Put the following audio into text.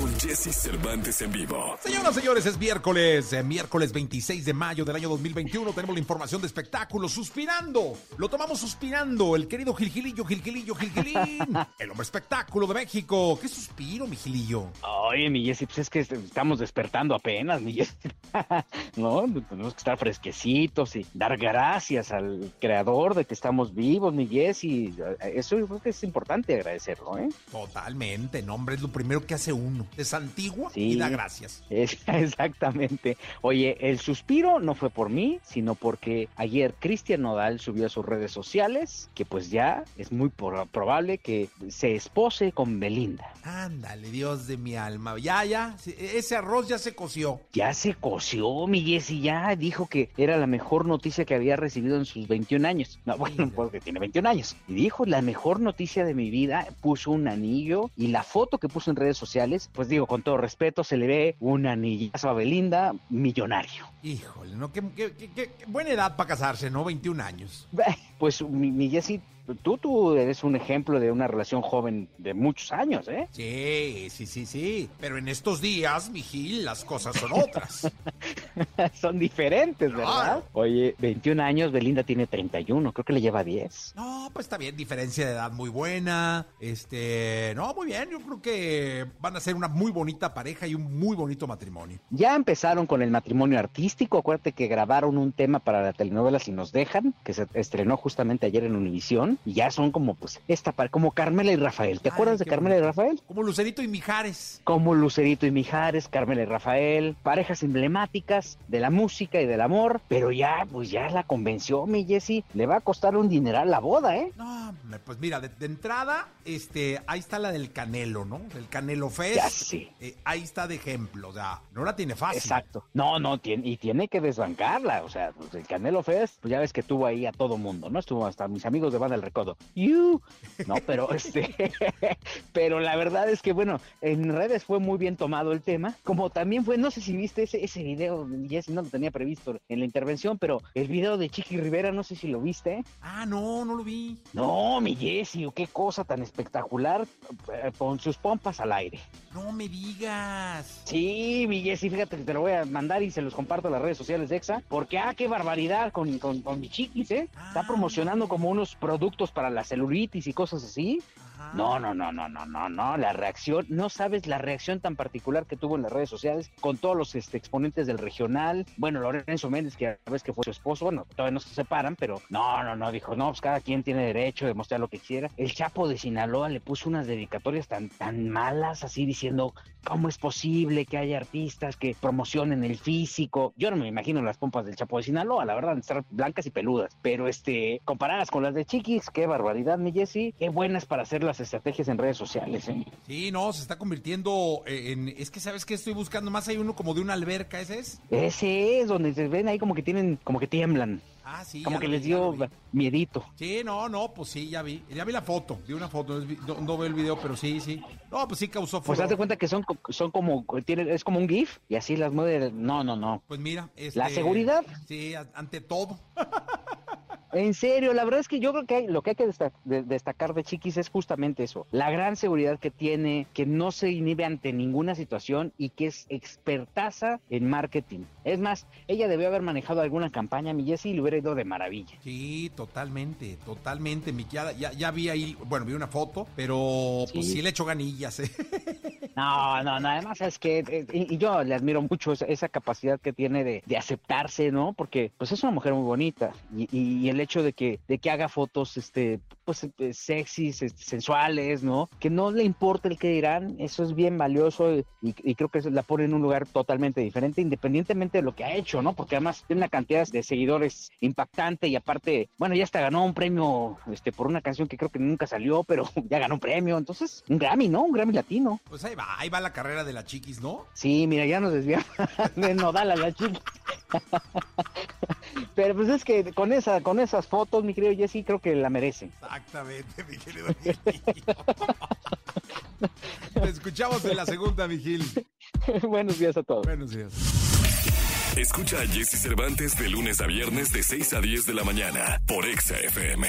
con Jesse Cervantes en vivo. Señoras, señores, es miércoles, eh, miércoles 26 de mayo del año 2021. Tenemos la información de espectáculo. Suspirando, lo tomamos suspirando. El querido Gilgilillo, Gilgilillo, Gilgilín. el hombre espectáculo de México. ¿Qué suspiro, mi Gilillo? Oye, mi Jessy, pues es que estamos despertando apenas, mi Jessy. no, tenemos que estar fresquecitos y dar gracias al creador de que estamos vivos, mi Jessy. Eso yo creo que es importante agradecerlo, ¿eh? Totalmente, no, hombre, es lo primero que hace uno. Es antigua y da gracias. Es, exactamente. Oye, el suspiro no fue por mí, sino porque ayer Cristian Nodal subió a sus redes sociales que pues ya es muy probable que se espose con Belinda. Ándale, Dios de mi alma. Ya, ya, ese arroz ya se coció. Ya se coció, mi Jessy, ya dijo que era la mejor noticia que había recibido en sus 21 años. No, bueno, porque tiene 21 años. Y dijo, la mejor noticia de mi vida, puso un anillo y la foto que puso en redes sociales, pues digo, con todo respeto, se le ve un anillazo a Belinda millonario. Híjole, ¿no? Qué, buena edad para casarse, ¿no? 21 años. Pues mi, mi Jessy tú, tú eres un ejemplo de una relación joven de muchos años, ¿eh? Sí, sí, sí, sí. Pero en estos días, Vigil, las cosas son otras. son diferentes, ¿verdad? Oye, 21 años, Belinda tiene 31, creo que le lleva 10. No, pues está bien, diferencia de edad muy buena. Este, no, muy bien, yo creo que van a ser una muy bonita pareja y un muy bonito matrimonio. Ya empezaron con el matrimonio artístico, acuérdate que grabaron un tema para la telenovela Si nos dejan, que se estrenó justamente ayer en Univisión y ya son como, pues, esta como Carmela y Rafael. ¿Te acuerdas de Carmela y Rafael? Como Lucerito y Mijares. Como Lucerito y Mijares, Carmela y Rafael, parejas emblemáticas de la música y del amor, pero ya, pues ya la convenció, mi Jessy. Le va a costar un dineral la boda, ¿eh? No, pues mira, de, entrada, este, ahí está la del Canelo, ¿no? El Canelo Fest. Ya sí. Eh, ahí está de ejemplo, o sea, no la tiene fácil. Exacto. No, no, tiene, y tiene que desbancarla, o sea, pues el Canelo Fest, pues ya ves que tuvo ahí a todo mundo, ¿no? Estuvo hasta mis amigos de Banda del Recodo. You. No, pero este, pero la verdad es que bueno, en redes fue muy bien tomado el tema, como también fue, no sé si viste ese, ese video, Jesse no lo tenía previsto en la intervención, pero el video de Chiqui Rivera, no sé si lo viste. Ah, no, no lo vi. No, mi Jesse, qué cosa tan espectacular eh, con sus pompas al aire. No me digas. Sí, mi Jesse, fíjate que te lo voy a mandar y se los comparto a las redes sociales de EXA, porque ah, qué barbaridad con, con, mi chiquis, ¿eh? Está ah. promocionando como unos productos para la celulitis y cosas así. No, no, no, no, no, no, no. La reacción, no sabes la reacción tan particular que tuvo en las redes sociales con todos los este, exponentes del regional. Bueno, Lorenzo Méndez, que a vez que fue su esposo, bueno, todavía no se separan, pero no, no, no, dijo, no, pues cada quien tiene derecho de mostrar lo que quiera. El Chapo de Sinaloa le puso unas dedicatorias tan, tan malas, así diciendo, ¿cómo es posible que haya artistas que promocionen el físico? Yo no me imagino las pompas del Chapo de Sinaloa, la verdad, estar blancas y peludas, pero este, comparadas con las de Chiquis, qué barbaridad, mi Jessy, qué buenas para hacer las estrategias en redes sociales. ¿eh? Sí, no, se está convirtiendo en... Es que, ¿sabes qué estoy buscando? Más hay uno como de una alberca, ¿ese es? Ese es, donde se ven ahí como que tienen, como que tiemblan. Ah, sí. Como que les dio miedito. Sí, no, no, pues sí, ya vi. Ya vi la foto, vi una foto, no, veo el video, pero sí, sí. No, pues sí causó Pues haz de cuenta que son, son como, tiene, es como un GIF y así las mueve. No, no, no. Pues mira, este, La seguridad. Sí, ante todo. En serio, la verdad es que yo creo que lo que hay que destacar de Chiquis es justamente eso, la gran seguridad que tiene, que no se inhibe ante ninguna situación y que es expertaza en marketing. Es más, ella debió haber manejado alguna campaña, mi Jessie, y le hubiera ido de maravilla. Sí, totalmente, totalmente, mi ya, ya vi ahí, bueno, vi una foto, pero pues sí le echo ganillas. ¿eh? No, no, no, además es que, eh, y, yo le admiro mucho esa, capacidad que tiene de, aceptarse, ¿no? Porque pues es una mujer muy bonita y, y el hecho de que, de que haga fotos, este, pues, sexys, este, sensuales, ¿no? Que no le importa el que dirán, eso es bien valioso y, creo que la pone en un lugar totalmente diferente, independientemente de lo que ha hecho, ¿no? Porque además tiene una cantidad de seguidores impactante y aparte, bueno, ya hasta ganó un premio, este, por una canción que creo que nunca salió, pero ya ganó un premio, entonces, un Grammy, ¿no? Un Grammy latino. Pues ahí va, ahí va la carrera de la chiquis, ¿no? Sí, mira, ya nos desviamos de Nodal a la chiquis. Pero pues es que con esa, con esas fotos, mi querido Jesse, creo que la merece. Exactamente, mi querido Te escuchamos en la segunda, Vigil. Buenos días a todos. Buenos días. Escucha a Jesse Cervantes de lunes a viernes de 6 a 10 de la mañana por Exa FM.